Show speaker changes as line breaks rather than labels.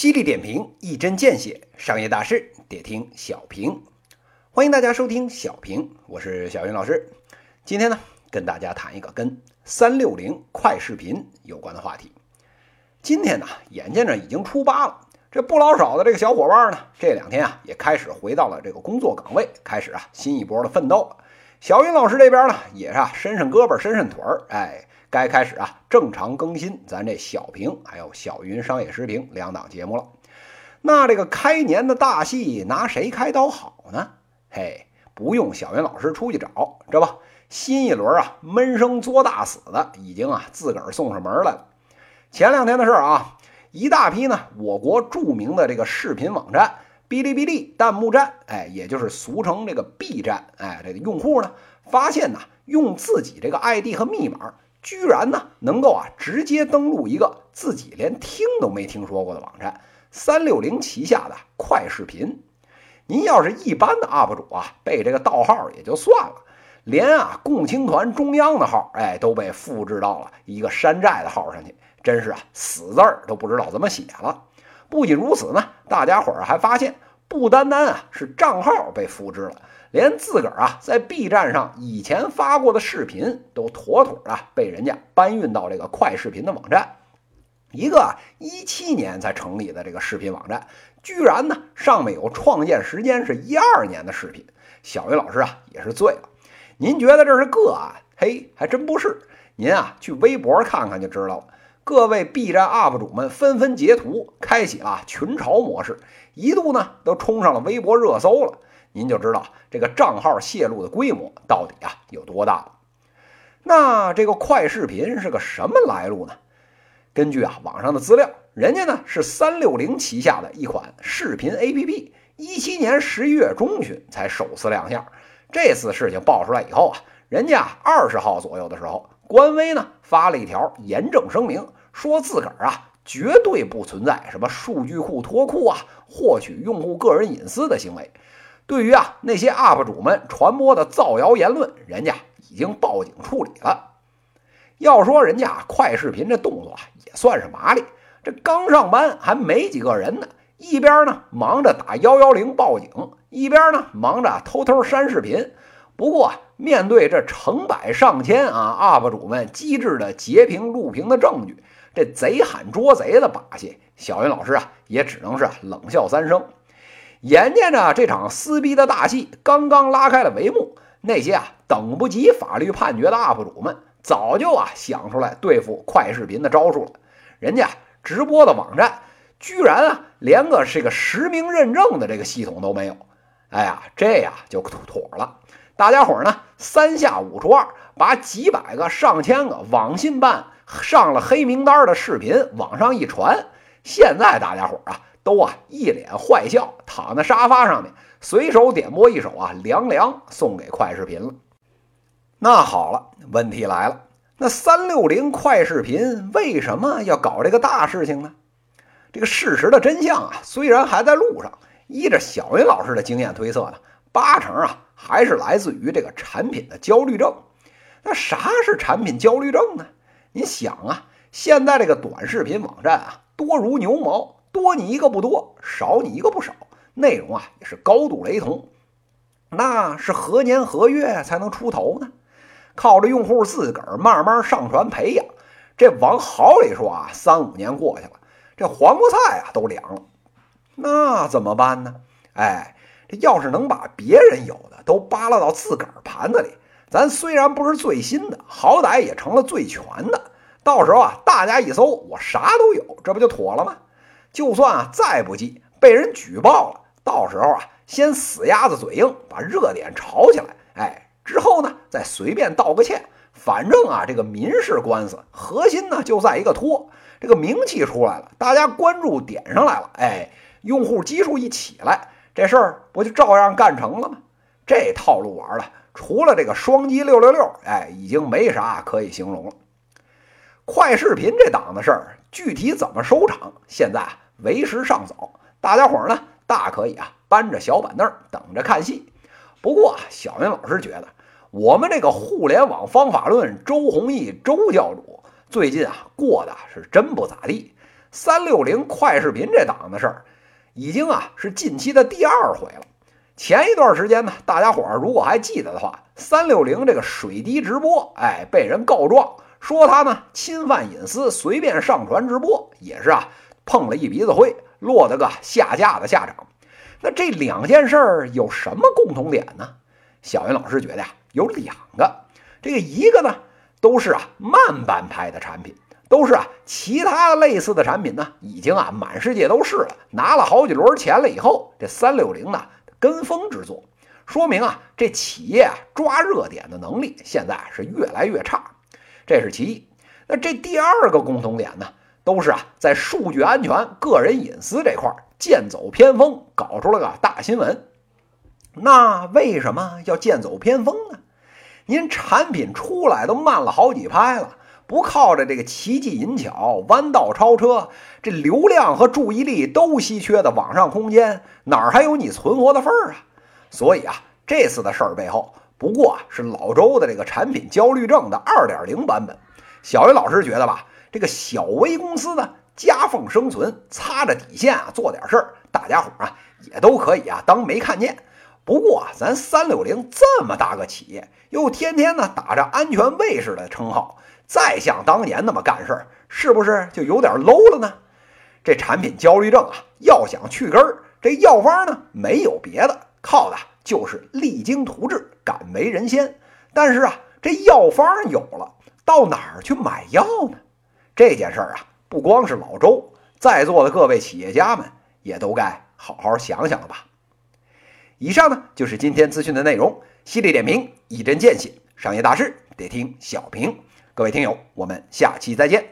犀利点评，一针见血，商业大事得听小平。欢迎大家收听小平，我是小云老师。今天呢，跟大家谈一个跟三六零快视频有关的话题。今天呢，眼见着已经初八了，这不老少的这个小伙伴呢，这两天啊，也开始回到了这个工作岗位，开始啊新一波的奋斗了。小云老师这边呢，也是啊伸伸胳膊，伸伸腿儿，哎。该开始啊，正常更新咱这小平还有小云商业时评两档节目了。那这个开年的大戏拿谁开刀好呢？嘿，不用小云老师出去找，这不新一轮啊闷声作大死的已经啊自个儿送上门来了。前两天的事儿啊，一大批呢我国著名的这个视频网站哔哩哔哩弹幕站，哎，也就是俗称这个 B 站，哎，这个用户呢发现呢用自己这个 ID 和密码。居然呢，能够啊直接登录一个自己连听都没听说过的网站——三六零旗下的快视频。您要是一般的 UP 主啊，被这个盗号也就算了，连啊共青团中央的号，哎，都被复制到了一个山寨的号上去，真是啊死字儿都不知道怎么写了。不仅如此呢，大家伙儿还发现，不单单啊是账号被复制了。连自个儿啊在 B 站上以前发过的视频都妥妥的被人家搬运到这个快视频的网站，一个一七年才成立的这个视频网站，居然呢上面有创建时间是一二年的视频。小鱼老师啊也是醉了。您觉得这是个案？嘿，还真不是。您啊去微博看看就知道了。各位 B 站 UP 主们纷纷截图，开启了群嘲模式，一度呢都冲上了微博热搜了。您就知道这个账号泄露的规模到底啊有多大了。那这个快视频是个什么来路呢？根据啊网上的资料，人家呢是三六零旗下的一款视频 APP，一七年十一月中旬才首次亮相。这次事情爆出来以后啊，人家二十号左右的时候，官微呢发了一条严正声明，说自个儿啊绝对不存在什么数据库脱库啊，获取用户个人隐私的行为。对于啊那些 UP 主们传播的造谣言论，人家已经报警处理了。要说人家快视频这动作啊，也算是麻利。这刚上班还没几个人呢，一边呢忙着打幺幺零报警，一边呢忙着偷偷删视频。不过面对这成百上千啊 UP 主们机智的截屏录屏的证据，这贼喊捉贼的把戏，小云老师啊也只能是冷笑三声。眼见着这场撕逼的大戏刚刚拉开了帷幕，那些啊等不及法律判决的 UP 主们早就啊想出来对付快视频的招数了。人家直播的网站居然啊连个这个实名认证的这个系统都没有。哎呀，这呀就妥了。大家伙呢三下五除二把几百个、上千个网信办上了黑名单的视频往上一传，现在大家伙啊。都啊一脸坏笑，躺在沙发上面，随手点播一首啊《凉凉》，送给快视频了。那好了，问题来了，那三六零快视频为什么要搞这个大事情呢？这个事实的真相啊，虽然还在路上，依着小云老师的经验推测呢，八成啊还是来自于这个产品的焦虑症。那啥是产品焦虑症呢？您想啊，现在这个短视频网站啊，多如牛毛。多你一个不多，少你一个不少，内容啊也是高度雷同。那是何年何月才能出头呢？靠着用户自个儿慢慢上传培养，这往好里说啊，三五年过去了，这黄瓜菜啊都凉了。那怎么办呢？哎，这要是能把别人有的都扒拉到自个儿盘子里，咱虽然不是最新的，好歹也成了最全的。到时候啊，大家一搜，我啥都有，这不就妥了吗？就算啊再不济，被人举报了，到时候啊先死鸭子嘴硬，把热点炒起来，哎，之后呢再随便道个歉，反正啊这个民事官司核心呢就在一个拖，这个名气出来了，大家关注点上来了，哎，用户基数一起来，这事儿不就照样干成了吗？这套路玩的，除了这个双击六六六，哎，已经没啥可以形容了。快视频这档子事儿，具体怎么收场，现在为时尚早。大家伙儿呢，大可以啊搬着小板凳等着看戏。不过，小云老师觉得，我们这个互联网方法论周鸿祎周教主最近啊过的是真不咋地。三六零快视频这档子事儿，已经啊是近期的第二回了。前一段时间呢，大家伙儿如果还记得的话，三六零这个水滴直播，哎，被人告状说他呢侵犯隐私，随便上传直播，也是啊碰了一鼻子灰，落得个下架的下场。那这两件事儿有什么共同点呢？小云老师觉得呀，有两个。这个一个呢，都是啊慢半拍的产品，都是啊其他类似的产品呢，已经啊满世界都是了，拿了好几轮钱了以后，这三六零呢跟风之作，说明啊这企业啊抓热点的能力现在是越来越差，这是其一。那这第二个共同点呢，都是啊在数据安全、个人隐私这块剑走偏锋，搞出了个大新闻。那为什么要剑走偏锋呢？您产品出来都慢了好几拍了，不靠着这个奇技淫巧、弯道超车，这流量和注意力都稀缺的网上空间，哪儿还有你存活的份儿啊？所以啊，这次的事儿背后，不过啊是老周的这个产品焦虑症的二点零版本。小云老师觉得吧，这个小微公司呢，夹缝生存，擦着底线啊做点事儿，大家伙儿啊也都可以啊当没看见。不过啊咱三六零这么大个企业，又天天呢打着安全卫士的称号，再像当年那么干事儿，是不是就有点 low 了呢？这产品焦虑症啊，要想去根儿，这药方呢没有别的，靠的就是励精图治，敢为人先。但是啊，这药方有了，到哪儿去买药呢？这件事儿啊，不光是老周，在座的各位企业家们也都该好好想想了吧。以上呢就是今天资讯的内容，犀利点评，一针见血，商业大事得听小平。各位听友，我们下期再见。